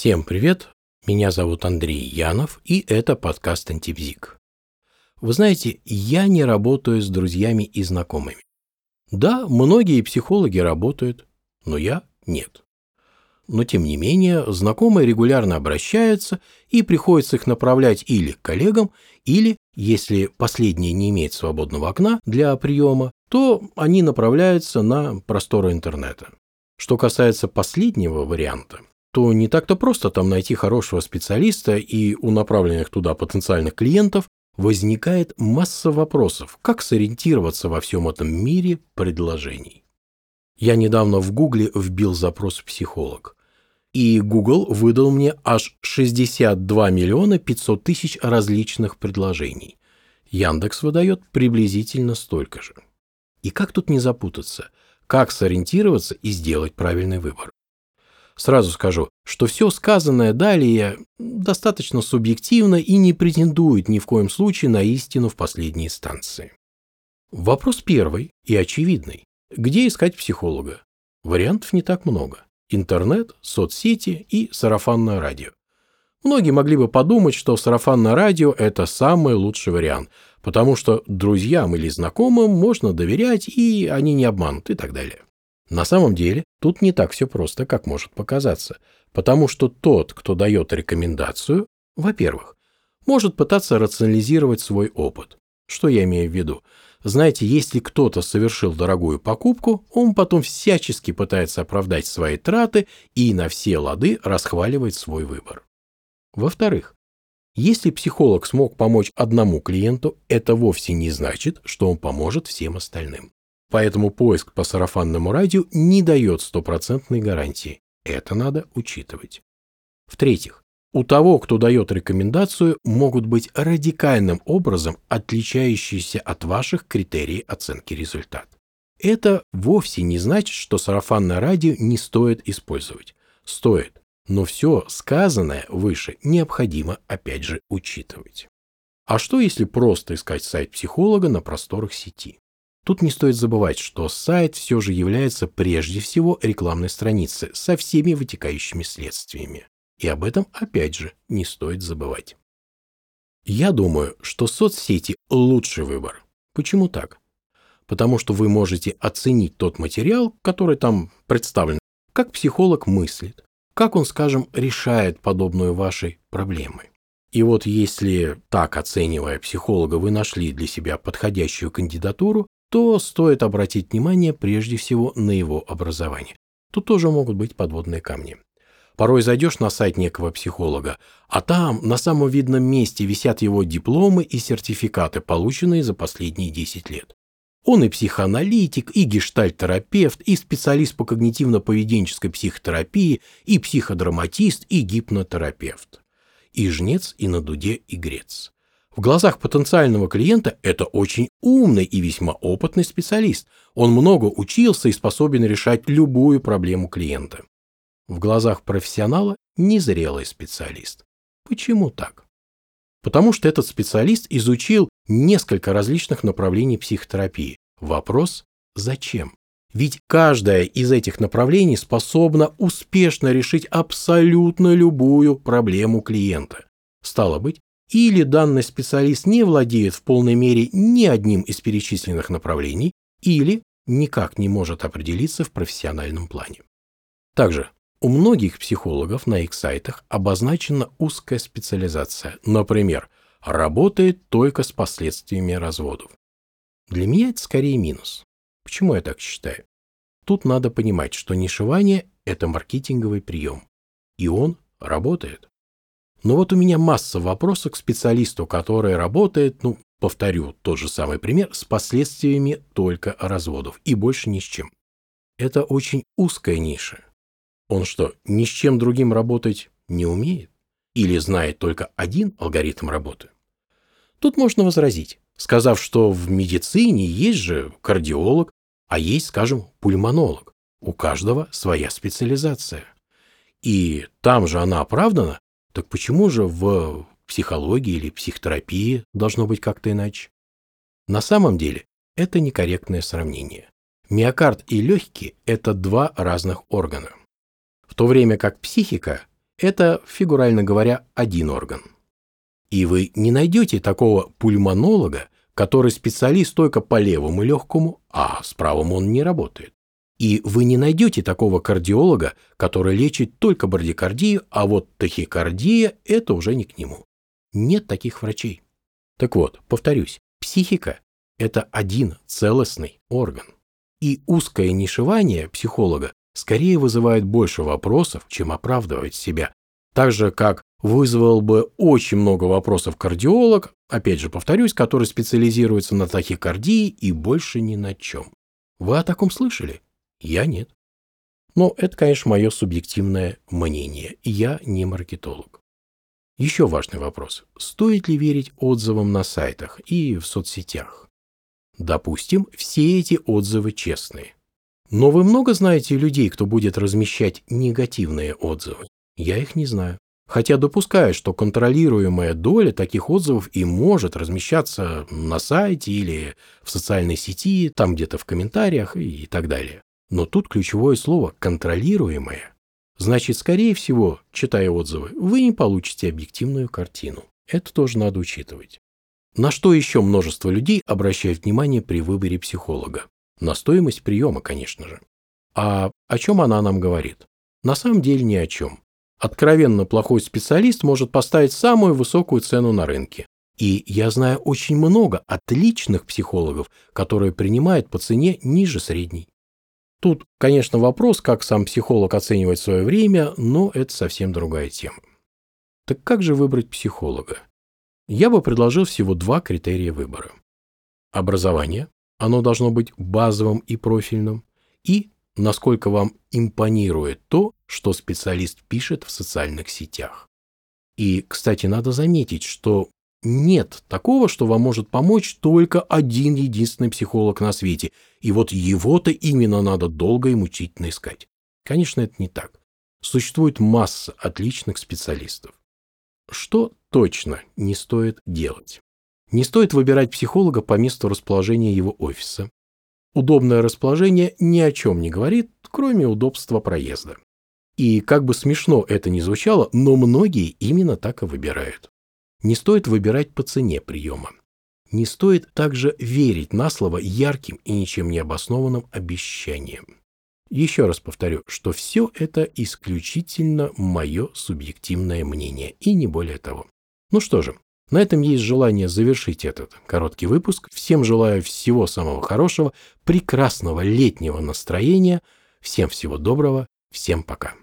Всем привет! Меня зовут Андрей Янов, и это подкаст «Антибзик». Вы знаете, я не работаю с друзьями и знакомыми. Да, многие психологи работают, но я нет. Но тем не менее, знакомые регулярно обращаются, и приходится их направлять или к коллегам, или, если последние не имеют свободного окна для приема, то они направляются на просторы интернета. Что касается последнего варианта, то не так-то просто там найти хорошего специалиста, и у направленных туда потенциальных клиентов возникает масса вопросов, как сориентироваться во всем этом мире предложений. Я недавно в Гугле вбил запрос «психолог», и Google выдал мне аж 62 миллиона 500 тысяч различных предложений. Яндекс выдает приблизительно столько же. И как тут не запутаться? Как сориентироваться и сделать правильный выбор? Сразу скажу, что все сказанное далее достаточно субъективно и не претендует ни в коем случае на истину в последней инстанции. Вопрос первый и очевидный. Где искать психолога? Вариантов не так много. Интернет, соцсети и сарафанное радио. Многие могли бы подумать, что сарафанное радио – это самый лучший вариант, потому что друзьям или знакомым можно доверять, и они не обманут и так далее. На самом деле, тут не так все просто, как может показаться, потому что тот, кто дает рекомендацию, во-первых, может пытаться рационализировать свой опыт. Что я имею в виду? Знаете, если кто-то совершил дорогую покупку, он потом всячески пытается оправдать свои траты и на все лады расхваливает свой выбор. Во-вторых, если психолог смог помочь одному клиенту, это вовсе не значит, что он поможет всем остальным. Поэтому поиск по сарафанному радио не дает стопроцентной гарантии. Это надо учитывать. В-третьих, у того, кто дает рекомендацию, могут быть радикальным образом отличающиеся от ваших критерий оценки результата. Это вовсе не значит, что сарафанное радио не стоит использовать. Стоит, но все сказанное выше необходимо опять же учитывать. А что если просто искать сайт психолога на просторах сети? Тут не стоит забывать, что сайт все же является прежде всего рекламной страницей со всеми вытекающими следствиями. И об этом опять же не стоит забывать. Я думаю, что соцсети – лучший выбор. Почему так? Потому что вы можете оценить тот материал, который там представлен, как психолог мыслит, как он, скажем, решает подобную вашей проблемы. И вот если так оценивая психолога вы нашли для себя подходящую кандидатуру, то стоит обратить внимание прежде всего на его образование. Тут тоже могут быть подводные камни. Порой зайдешь на сайт некого психолога, а там на самом видном месте висят его дипломы и сертификаты, полученные за последние 10 лет. Он и психоаналитик, и гештальт-терапевт, и специалист по когнитивно-поведенческой психотерапии, и психодраматист, и гипнотерапевт. И жнец, и на дуде, и грец. В глазах потенциального клиента это очень умный и весьма опытный специалист. Он много учился и способен решать любую проблему клиента. В глазах профессионала незрелый специалист. Почему так? Потому что этот специалист изучил несколько различных направлений психотерапии. Вопрос – зачем? Ведь каждое из этих направлений способно успешно решить абсолютно любую проблему клиента. Стало быть, или данный специалист не владеет в полной мере ни одним из перечисленных направлений, или никак не может определиться в профессиональном плане. Также у многих психологов на их сайтах обозначена узкая специализация, например, работает только с последствиями разводов. Для меня это скорее минус. Почему я так считаю? Тут надо понимать, что нишевание – это маркетинговый прием, и он работает. Но вот у меня масса вопросов к специалисту, который работает, ну, повторю тот же самый пример, с последствиями только разводов и больше ни с чем. Это очень узкая ниша. Он что, ни с чем другим работать не умеет? Или знает только один алгоритм работы? Тут можно возразить, сказав, что в медицине есть же кардиолог, а есть, скажем, пульмонолог. У каждого своя специализация. И там же она оправдана, так почему же в психологии или психотерапии должно быть как-то иначе? На самом деле это некорректное сравнение. Миокард и легкие – это два разных органа. В то время как психика – это, фигурально говоря, один орган. И вы не найдете такого пульмонолога, который специалист только по левому легкому, а с правым он не работает. И вы не найдете такого кардиолога, который лечит только брадикардию, а вот тахикардия – это уже не к нему. Нет таких врачей. Так вот, повторюсь, психика – это один целостный орган. И узкое нишевание психолога скорее вызывает больше вопросов, чем оправдывает себя. Так же, как вызвал бы очень много вопросов кардиолог, опять же повторюсь, который специализируется на тахикардии и больше ни на чем. Вы о таком слышали? Я нет. Но это, конечно, мое субъективное мнение. Я не маркетолог. Еще важный вопрос. Стоит ли верить отзывам на сайтах и в соцсетях? Допустим, все эти отзывы честные. Но вы много знаете людей, кто будет размещать негативные отзывы? Я их не знаю. Хотя допускаю, что контролируемая доля таких отзывов и может размещаться на сайте или в социальной сети, там где-то в комментариях и так далее. Но тут ключевое слово «контролируемое». Значит, скорее всего, читая отзывы, вы не получите объективную картину. Это тоже надо учитывать. На что еще множество людей обращают внимание при выборе психолога? На стоимость приема, конечно же. А о чем она нам говорит? На самом деле ни о чем. Откровенно плохой специалист может поставить самую высокую цену на рынке. И я знаю очень много отличных психологов, которые принимают по цене ниже средней. Тут, конечно, вопрос, как сам психолог оценивает свое время, но это совсем другая тема. Так как же выбрать психолога? Я бы предложил всего два критерия выбора. Образование, оно должно быть базовым и профильным, и насколько вам импонирует то, что специалист пишет в социальных сетях. И, кстати, надо заметить, что нет такого, что вам может помочь только один единственный психолог на свете, и вот его-то именно надо долго и мучительно искать. Конечно, это не так. Существует масса отличных специалистов. Что точно не стоит делать? Не стоит выбирать психолога по месту расположения его офиса. Удобное расположение ни о чем не говорит, кроме удобства проезда. И как бы смешно это ни звучало, но многие именно так и выбирают. Не стоит выбирать по цене приема. Не стоит также верить на слово ярким и ничем не обоснованным обещаниям. Еще раз повторю, что все это исключительно мое субъективное мнение, и не более того. Ну что же, на этом есть желание завершить этот короткий выпуск. Всем желаю всего самого хорошего, прекрасного летнего настроения. Всем всего доброго, всем пока.